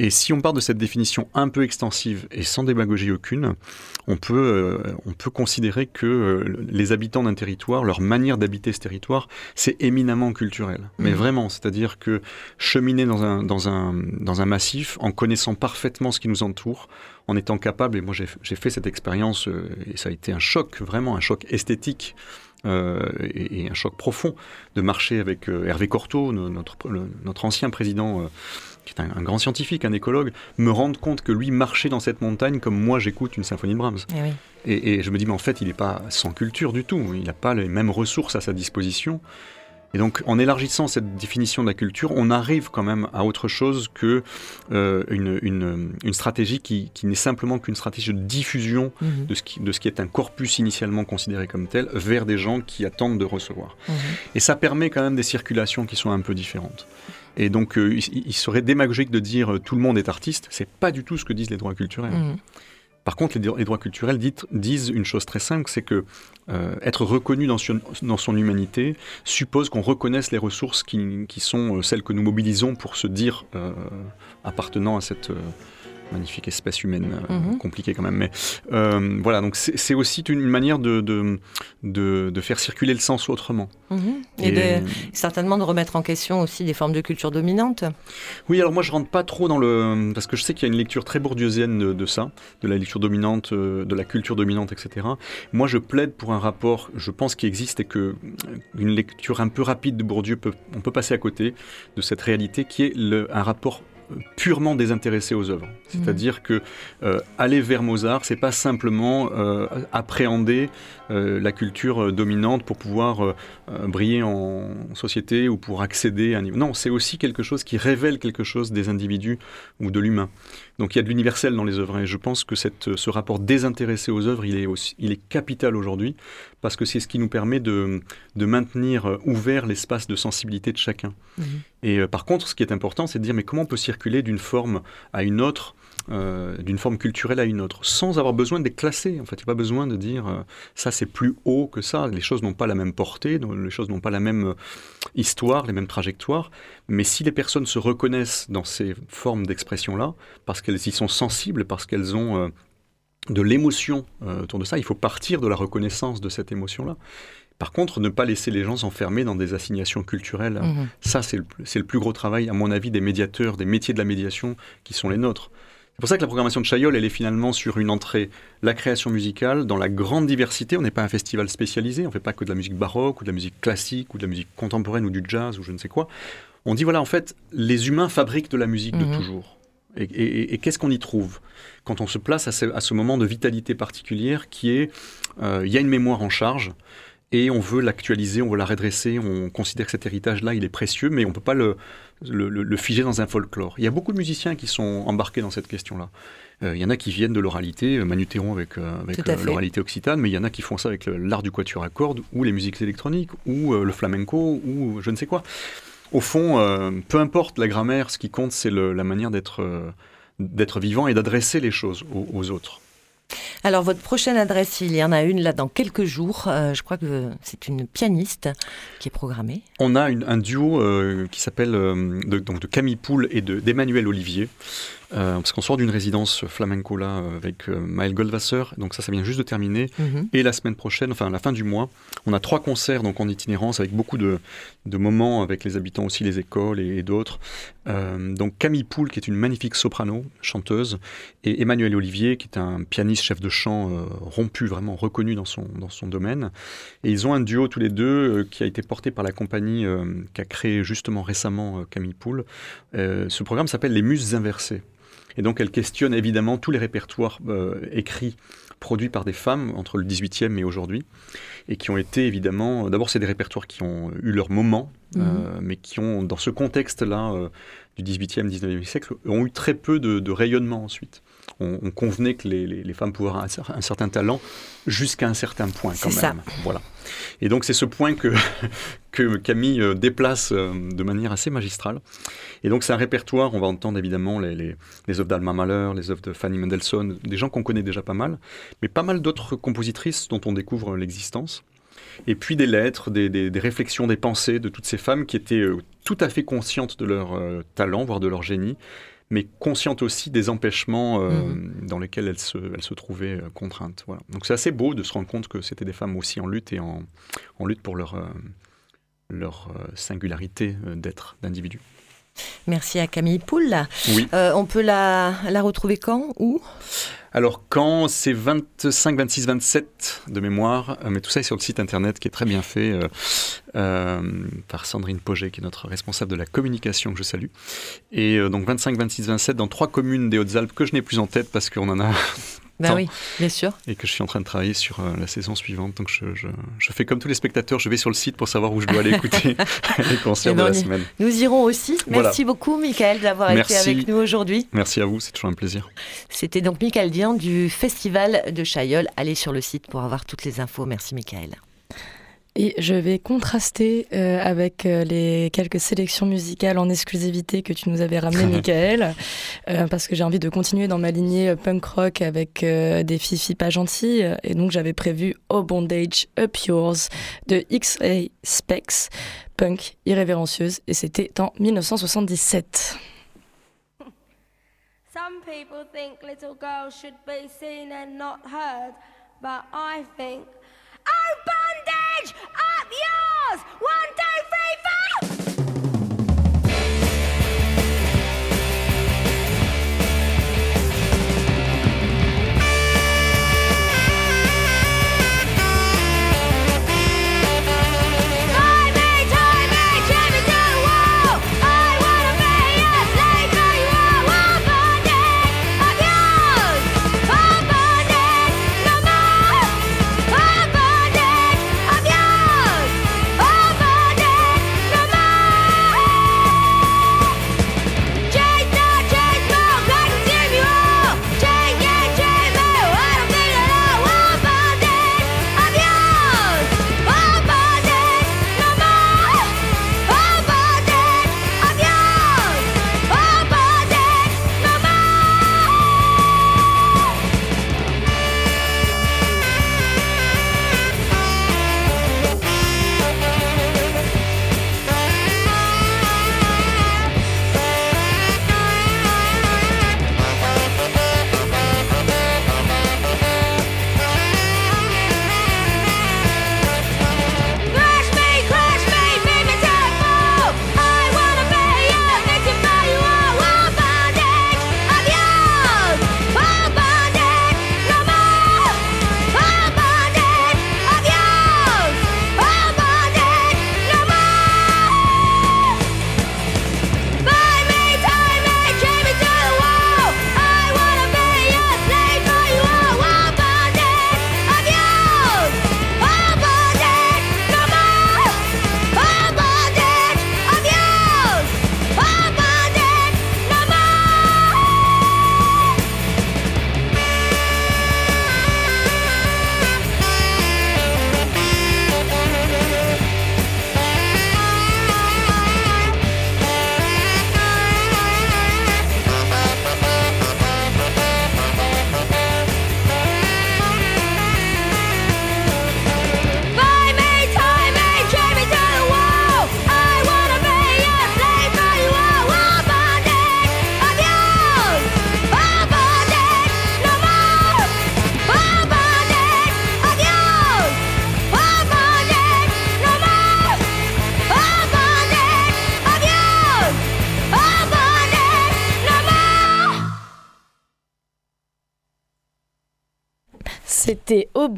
Et si on part de cette définition un peu extensive et sans démagogie aucune, on peut, euh, on peut considérer que euh, les habitants d'un territoire, leur manière d'habiter ce territoire, c'est éminemment culturel. Mais mhm. vraiment, c'est-à-dire que cheminer dans un, dans, un, dans un massif en connaissant parfaitement ce qui nous entoure, en étant capable, et moi j'ai fait cette expérience, euh, et ça a été un choc, vraiment un choc esthétique, euh, et, un choc profond de marcher avec euh, Hervé Cortot, notre, notre ancien président, euh, qui est un, grand scientifique, un écologue, me rendre compte que lui marchait dans cette montagne comme moi j'écoute une symphonie de Brahms. Eh et, et, je me dis, mais en fait, il n'est pas sans culture du tout, il n'a pas les mêmes ressources à sa disposition. Et donc, en élargissant cette définition de la culture, on arrive quand même à autre chose que euh, une, une, une, stratégie qui, qui n'est simplement qu'une stratégie de diffusion mhm. de, ce qui, de ce qui est un corpus initialement considéré comme tel vers des gens qui attendent de recevoir. Mhm. Et ça permet quand même des circulations qui sont un peu différentes. Et donc, euh, il, serait démagogique de dire euh, tout le monde est artiste. C'est pas du tout ce que disent les droits culturels. Mhm. Par contre, les, droits culturels disent une chose très simple, c'est que euh, être reconnu dans son, humanité suppose qu'on reconnaisse les ressources qui, sont euh, celles que nous mobilisons pour se dire euh, appartenant à cette magnifique espèce humaine, euh, mhm. compliquée quand même. Mais euh, voilà, donc c'est aussi une manière de, de, de, faire circuler le sens autrement. Mhm. Et, certainement de remettre en question aussi des formes de culture dominante. Oui, alors moi je rentre pas trop dans le... Parce que je sais qu'il y a une lecture très bourdieusienne de, ça, de la lecture dominante, euh, de la culture dominante, etc. Moi je plaide pour un rapport, je pense qu'il existe et que une lecture un peu rapide de Bourdieu, peut, on peut passer à côté de cette réalité qui est le, un rapport purement désintéressé aux œuvres. C'est-à-dire que euh, aller vers Mozart, c'est pas simplement euh, appréhender la culture dominante pour pouvoir briller en société ou pour accéder à un niveau. Non, c'est aussi quelque chose qui révèle quelque chose des individus ou de l'humain. Donc il y a de l'universel dans les œuvres et je pense que cette, ce rapport désintéressé aux œuvres, il est, aussi, il est capital aujourd'hui parce que c'est ce qui nous permet de, de maintenir ouvert l'espace de sensibilité de chacun. Mhm. Et par contre, ce qui est important, c'est de dire mais comment on peut circuler d'une forme à une autre euh, d'une forme culturelle à une autre, sans avoir besoin de les classer. En fait, il n'y a pas besoin de dire euh, ça c'est plus haut que ça. Les choses n'ont pas la même portée, les choses n'ont pas la même euh, histoire, les mêmes trajectoires. Mais si les personnes se reconnaissent dans ces formes d'expression-là, parce qu'elles y sont sensibles, parce qu'elles ont de l'émotion autour de ça, il faut partir de la reconnaissance de cette émotion-là. Par contre, ne pas laisser les gens s'enfermer dans des assignations culturelles, mmh ça c'est le, le, plus gros travail, à mon avis, des médiateurs, des métiers de la médiation qui sont les nôtres C'est pour ça que la programmation de Chaillol, elle est finalement sur une entrée, la création musicale, dans la grande diversité. On n'est pas un festival spécialisé, on ne fait pas que de la musique baroque ou de la musique classique ou de la musique contemporaine ou du jazz ou je ne sais quoi. On dit voilà, en fait, les humains fabriquent de la musique de mhm. toujours. Et, qu'est-ce qu'on y trouve quand on se place à ce, moment de vitalité particulière qui est, euh, il y a une mémoire en charge, et on veut l'actualiser, on veut la redresser, on considère que cet héritage-là, il est précieux, mais on ne peut pas le, le, figer dans un folklore. Il y a beaucoup de musiciens qui sont embarqués dans cette question-là. Euh, il y en a qui viennent de l'oralité, euh, Manu Théron avec, euh, avec l'oralité occitane, mais il y en a qui font ça avec l'art du quatuor à cordes, ou les musiques électroniques, ou le flamenco, ou je ne sais quoi. Au fond, peu importe la grammaire, ce qui compte, c'est la manière d'être d'être vivant et d'adresser les choses aux autres. Alors, votre prochaine adresse, il y en a une là dans quelques jours. Euh, je crois que c'est une pianiste qui est programmée. On a un duo euh, qui s'appelle euh, de, donc de Camille Poul et d'Emmanuel Olivier. Euh, parce qu'on sort d'une résidence flamenco là avec euh, Maël Goldwasser, donc ça, ça vient juste de terminer. Mhm. Et la semaine prochaine, enfin la fin du mois, on a trois concerts donc en itinérance avec beaucoup de, de moments avec les habitants aussi, les écoles et, d'autres. Euh, donc Camille Poul, qui est une magnifique soprano, chanteuse, et Emmanuel Olivier, qui est un pianiste chef de chant rompu, vraiment reconnu dans son, dans son domaine. Et ils ont un duo tous les deux qui a été porté par la compagnie qu'a créé justement récemment Camille Poul. ce programme s'appelle Les Muses Inversées. Et donc elle questionne évidemment tous les répertoires euh, écrits, produits par des femmes entre le 18e et aujourd'hui, et qui ont été évidemment, d'abord c'est des répertoires qui ont eu leur moment, mhm. euh, mais qui ont, dans ce contexte-là euh, du 18e, 19e siècle, ont eu très peu de rayonnement ensuite on, convenait que les, femmes pouvaient avoir un, certain talent jusqu'à un certain point quand même. Ça. Voilà. Et donc c'est ce point que, que Camille euh, déplace euh, de manière assez magistrale. Et donc c'est un répertoire, on va entendre évidemment les, les, œuvres d'Alma Mahler, les œuvres de Fanny Mendelssohn, des gens qu'on connaît déjà pas mal, mais pas mal d'autres compositrices dont on découvre l'existence. Et puis des lettres, des, réflexions, des pensées de toutes ces femmes qui étaient euh, tout à fait conscientes de leur talent, voire de leur génie, mais consciente aussi des empêchements euh, mhm. dans lesquels elle se, elle se trouvait euh, contrainte. Voilà. Donc c'est assez beau de se rendre compte que c'était des femmes aussi en lutte et en, en lutte pour leur, euh, leur singularité d'être, d'individu. Merci à Camille Poul. Oui. on peut la, la retrouver quand Où alors quand c'est 25, 26, 27 de mémoire, euh, mais tout ça est sur le site internet qui est très bien fait euh, euh, par Sandrine Poget qui est notre responsable de la communication que je salue. Et donc 25, 26, 27 dans trois communes des Hautes-Alpes que je n'ai plus en tête parce qu'on en a ben oui, bien sûr. Et que je suis en train de travailler sur euh, la saison suivante. Donc je, je, je, fais comme tous les spectateurs, je vais sur le site pour savoir où je dois aller écouter les concerts de la semaine. Nous irons aussi. Merci beaucoup, Michael, d'avoir été avec nous aujourd'hui. Merci à vous, c'est toujours un plaisir. C'était donc Michael Dian du Festival de Chailleul. Allez sur le site pour avoir toutes les infos. Merci, Michael. Et je vais contraster euh, avec euh, les quelques sélections musicales en exclusivité que tu nous avais ramenées, Michael, euh, parce que j'ai envie de continuer dans ma lignée punk rock avec des filles pas gentilles. Et donc j'avais prévu Oh Bondage Up Yours de XA Specs, punk irrévérencieuse, et c'était en 1977. Some people think little girls should be seen and not heard, but I think Oh, bondage! Up yours! One, two, three, four!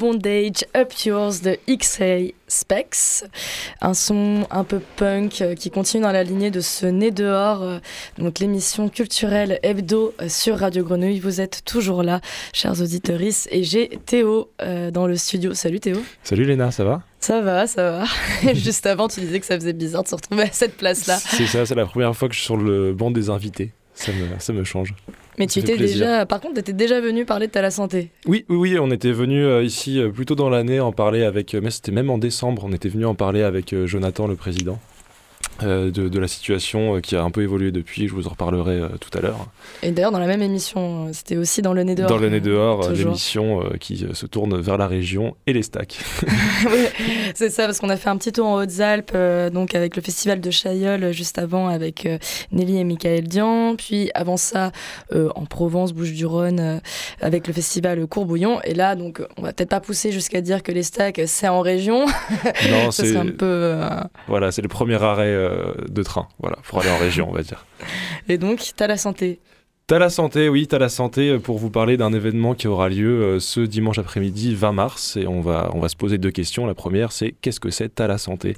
Bondage Up Yours de XA Specs, un son un peu punk euh, qui continue dans la lignée de ce Nez dehors, euh, donc l'émission culturelle hebdo euh, sur Radio Grenouille. Vous êtes toujours là, chers auditeurs, et j'ai Théo dans le studio. Salut Théo. Salut Léna, ça va? Ça va, ça va. Juste avant, tu disais que ça faisait bizarre de se retrouver à cette place-là. C'est ça, c'est la première fois que je suis sur le banc des invités. Ça me, ça me change. Mais tu étais déjà, par contre, tu étais déjà venu parler de la santé. Oui, oui, oui, on était venu euh, ici euh, plutôt dans l'année en parler avec, euh, mais c'était même en décembre, on était venu en parler avec Jonathan, le président. Euh, de, la situation euh, qui a un peu évolué depuis, je vous en reparlerai euh, tout à l'heure. Et d'ailleurs, dans la même émission, c'était aussi dans le nez dehors. Dans le nez dehors, l'émission qui se tourne vers la région et les stacks. c'est ça, parce qu'on a fait un petit tour en Hautes-Alpes, donc avec le festival de Chailleul juste avant, avec Nelly et Michael Dian, puis avant ça, en Provence, Bouches-du-Rhône, avec le festival Courbouillon. Et là, donc, on va peut-être pas pousser jusqu'à dire que les stacks, c'est en région. Non, c'est un peu. Voilà, c'est le premier arrêt de train, voilà, pour aller en région, on va dire. Et donc, tu as la santé T'as la santé, oui, t'as la santé euh, pour vous parler d'un événement qui aura lieu euh, ce dimanche après-midi 20 mars et on va, on va se poser deux questions. La première, c'est qu'est-ce que c'est T'as la santé?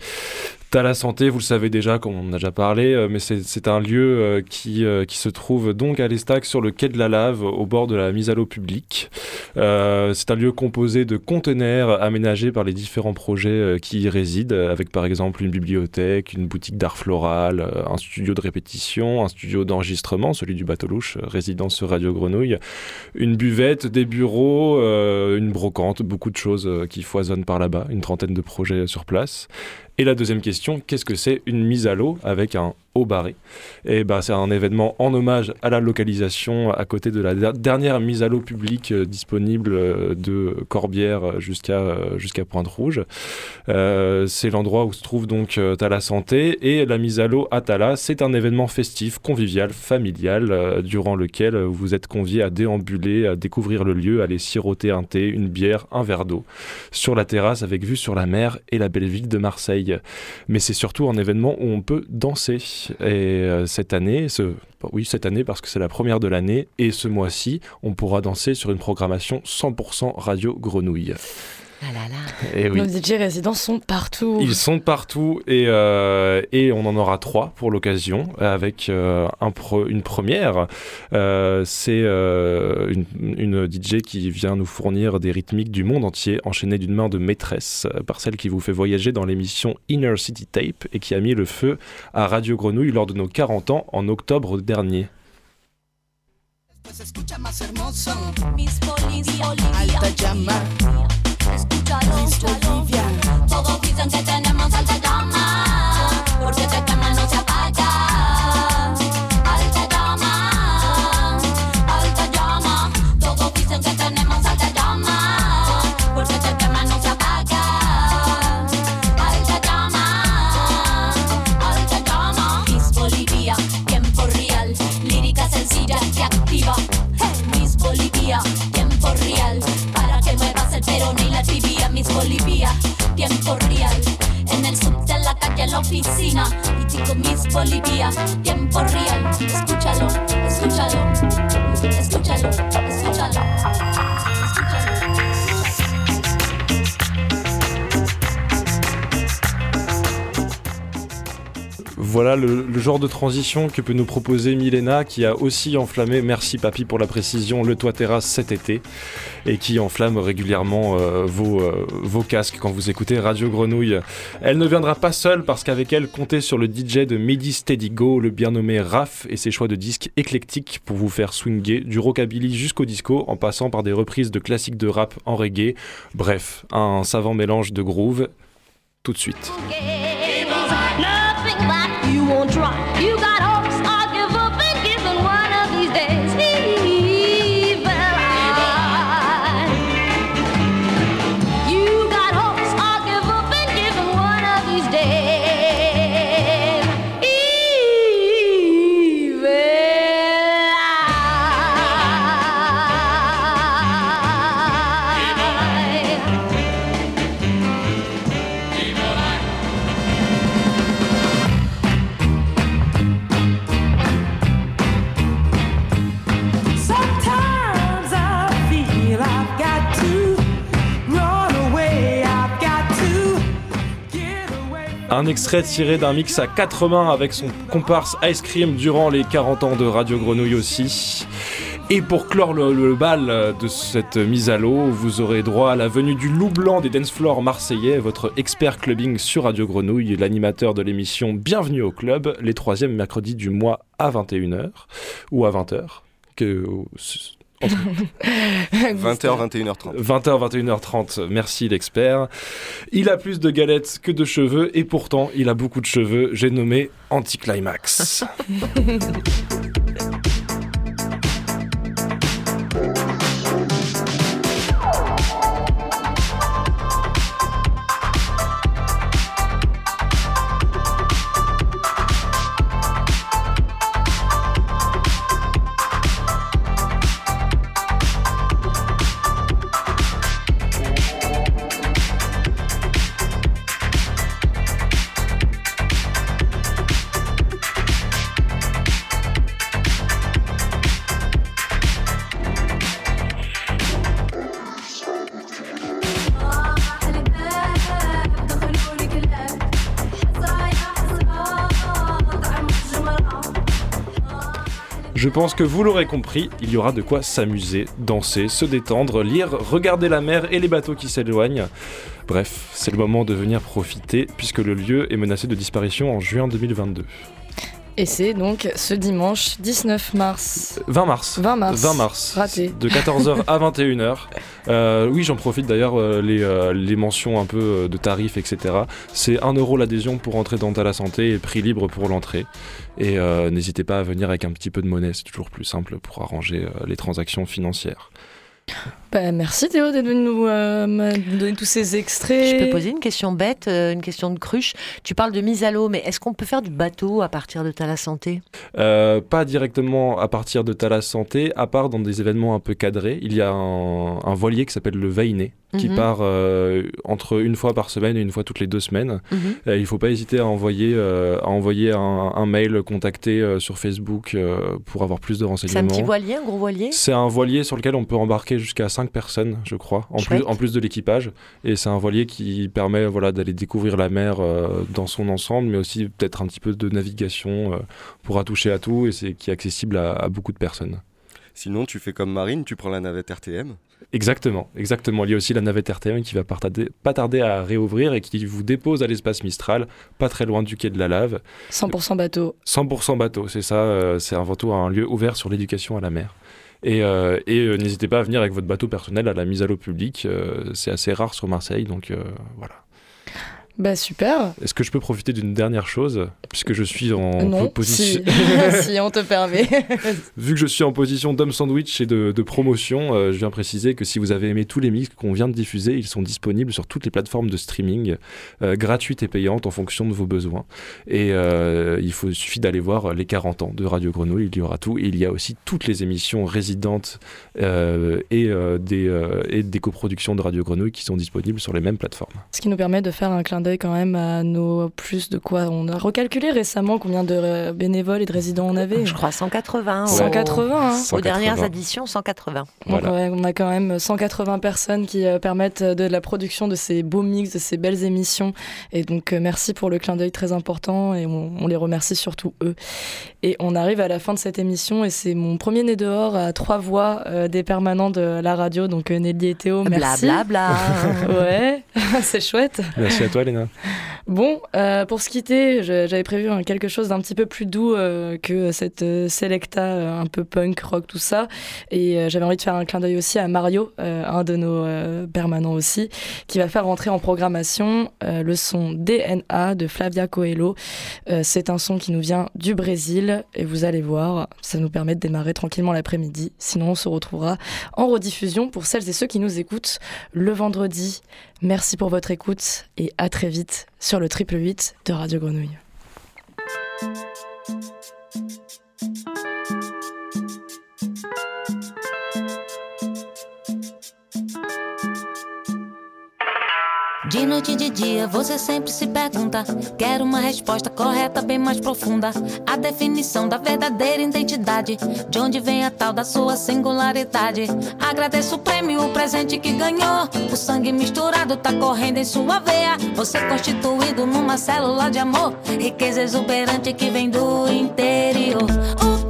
T'as la santé, vous le savez déjà, comme on en a déjà parlé, euh, mais c'est un lieu qui, qui se trouve donc à l'Estac sur le quai de la Lave, au bord de la mise à l'eau publique. c'est un lieu composé de conteneurs aménagés par les différents projets qui y résident, avec par exemple une bibliothèque, une boutique d'art floral, un studio de répétition, un studio d'enregistrement, celui du bateau louche, résidence Radio Grenouille, une buvette, des bureaux, une brocante, beaucoup de choses qui foisonnent par là-bas, une trentaine de projets sur place. Et la deuxième question, qu'est-ce que c'est une mise à l'eau avec un au Barré? Et ben, c'est un événement en hommage à la localisation à côté de la dernière mise à l'eau publique euh, disponible euh, de Corbière jusqu'à euh, jusqu'à Pointe-Rouge. c'est l'endroit où se trouve donc Tala Santé et la mise à l'eau à Tala. C'est un événement festif, convivial, familial, durant lequel vous êtes conviés à déambuler, à découvrir le lieu, à aller siroter un thé, une bière, un verre d'eau sur la terrasse avec vue sur la mer et la belle ville de Marseille. Mais c'est surtout un événement où on peut danser. Et euh, cette année, ce, oui, cette année parce que c'est la première de l'année, et ce mois-ci, on pourra danser sur une programmation 100% radio grenouille. Ah là là. Et Nos DJ résidents sont partout. Ils sont partout et, euh, et on en aura trois pour l'occasion avec euh, un une première. Euh, c'est une, une, DJ qui vient nous fournir des rythmiques du monde entier enchaînées d'une main de maîtresse par celle qui vous fait voyager dans l'émission Inner City Tape et qui a mis le feu à Radio Grenouille lors de nos 40 ans en octobre dernier. Escúchalo, escúchalo. Todos dicen que tenemos alta llama, porque te Bolivia, tiempo real. En el subte, en la calle, en la oficina, y digo Miss Bolivia, tiempo real. Escúchalo, escúchalo, escúchalo, escúchalo. Voilà le, genre de transition que peut nous proposer Milena, qui a aussi enflammé, merci papy pour la précision, le toit terrasse cet été, et qui enflamme régulièrement euh, vos, euh, vos casques quand vous écoutez Radio Grenouille. Elle ne viendra pas seule parce qu'avec elle, comptez sur le DJ de Midi Steady Go, le bien nommé Raph, et ses choix de disques éclectiques pour vous faire swinger du rockabilly jusqu'au disco, en passant par des reprises de classiques de rap en reggae. Bref, un savant mélange de groove. Tout de suite. Un extrait tiré d'un mix à quatre mains avec son comparse Ice Cream durant les 40 ans de Radio Grenouille aussi. Et pour clore le, bal de cette mise à l'eau, vous aurez droit à la venue du loup blanc des dance floors marseillais, votre expert clubbing sur Radio Grenouille, l'animateur de l'émission Bienvenue au club, les troisièmes mercredis du mois à 21h ou à 20h. Que, 20h, 21h30. 20h, 21h30. Merci l'expert. Il a plus de galettes que de cheveux et pourtant il a beaucoup de cheveux. J'ai nommé Anticlimax. Je pense que vous l'aurez compris, il y aura de quoi s'amuser, danser, se détendre, lire, regarder la mer et les bateaux qui s'éloignent. Bref, c'est le moment de venir profiter puisque le lieu est menacé de disparition en juin 2022. Et c'est donc ce dimanche 19 mars. 20 mars. 20 mars. 20 mars. Raté. De 14h à 21h. Euh, oui, j'en profite d'ailleurs, euh, les, euh, les, mentions un peu de tarifs, etc. C'est 1 euro l'adhésion pour entrer dans la santé et prix libre pour l'entrée. Et n'hésitez pas à venir avec un petit peu de monnaie, c'est toujours plus simple pour arranger les transactions financières. Bah, merci Théo d'être venu euh, nous, donner tous ces extraits. Je peux poser une question bête, euh, une question de cruche. Tu parles de mise à l'eau, mais est-ce qu'on peut faire du bateau à partir de Tala Santé? Euh, Pas directement à partir de Tala Santé, à part dans des événements un peu cadrés. Il y a un, voilier qui s'appelle le Vainé, qui mhm. part entre une fois par semaine et une fois toutes les deux semaines. Mhm. il ne faut pas hésiter à envoyer, à envoyer un, mail contacté sur Facebook pour avoir plus de renseignements. C'est un petit voilier, un gros voilier? C'est un voilier sur lequel on peut embarquer jusqu'à 5 personnes, je crois, en, plus, en plus de l'équipage. Et c'est un voilier qui permet voilà, d'aller découvrir la mer euh, dans son ensemble, mais aussi peut-être un petit peu de navigation, euh, pourra toucher à tout et c'est qui est accessible à, beaucoup de personnes. Sinon, tu fais comme Marine, tu prends la navette RTM Exactement, exactement. Il y a aussi la navette RTM qui va pas tarder à réouvrir et qui vous dépose à l'espace Mistral, pas très loin du quai de la Lave. 100% bateau. 100% bateau, c'est ça. Euh, c'est retour à un lieu ouvert sur l'éducation à la mer. Et, euh, euh, n'hésitez pas à venir avec votre bateau personnel à la mise à l'eau publique. Euh, c'est assez rare sur Marseille, donc voilà. Bah super. Est-ce que je peux profiter d'une dernière chose puisque je suis en position si. on te permet. Vu que je suis en position d'homme sandwich et de, promotion, euh, je viens préciser que si vous avez aimé tous les mix qu'on vient de diffuser, ils sont disponibles sur toutes les plateformes de streaming, euh, gratuites et payantes en fonction de vos besoins. Et euh, il faut, suffit d'aller voir les 40 ans de Radio Grenouille, il y aura tout. Et il y a aussi toutes les émissions résidentes et, des, et des coproductions de Radio Grenouille qui sont disponibles sur les mêmes plateformes. Ce qui nous permet de faire un clin quand même à nos plus de quoi On a recalculé récemment combien de euh, bénévoles et de résidents on avait. Je crois 180. 180. Hein. Aux dernières éditions, 180. on a quand même 180 personnes qui euh, permettent de la production de ces beaux mix, de ces belles émissions. Et donc euh, merci pour le clin d'œil très important et on, les remercie surtout eux. Et on arrive à la fin de cette émission et c'est mon premier nez dehors à trois voix des permanents de la radio. Donc Nelly et Théo, merci. Bla bla bla. ouais, c'est chouette. Merci à toi Bon, euh, pour se quitter, j'avais prévu quelque chose d'un petit peu plus doux euh, que cette euh, Selecta un peu punk, rock, tout ça. Et j'avais envie de faire un clin d'œil aussi à Mario, un de nos permanents aussi, qui va faire rentrer en programmation le son DNA de Flavia Coelho. C'est un son qui nous vient du Brésil et vous allez voir, ça nous permet de démarrer tranquillement l'après-midi. Sinon, on se retrouvera en rediffusion pour celles et ceux qui nous écoutent le vendredi. Merci pour votre écoute et à très vite sur le triple 8 de Radio Grenouille. de noite e de dia você sempre se pergunta. Quero uma resposta correta, bem mais profunda. A definição da verdadeira identidade. De onde vem a tal da sua singularidade? Agradeço o prêmio, o presente que ganhou. O sangue misturado tá correndo em sua veia. Você constituído numa célula de amor. Riqueza exuberante que vem do interior.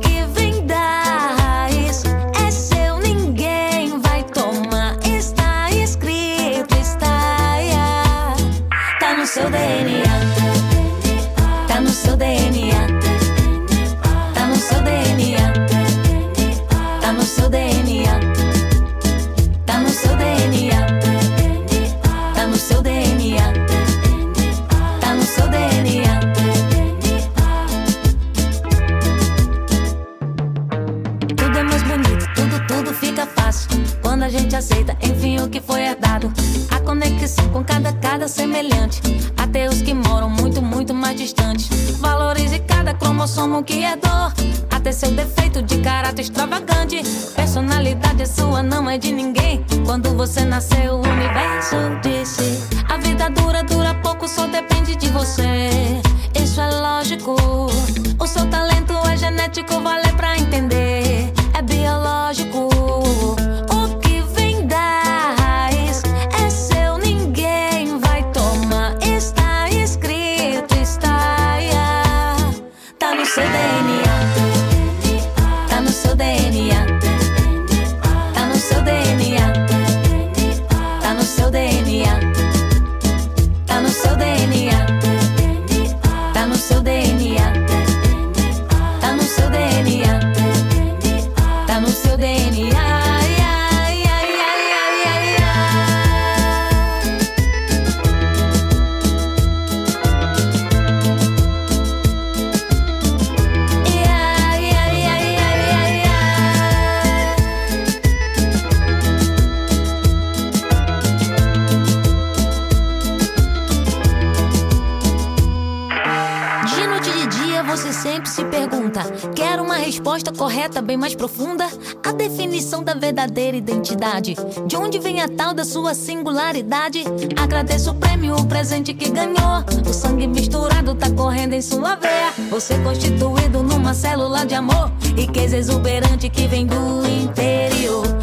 verdadeira identidade? De onde vem a tal da sua singularidade? Agradeço o prêmio, o presente que ganhou. O sangue misturado tá correndo em sua veia. Você constituído numa célula de amor. E que exuberante que vem do interior.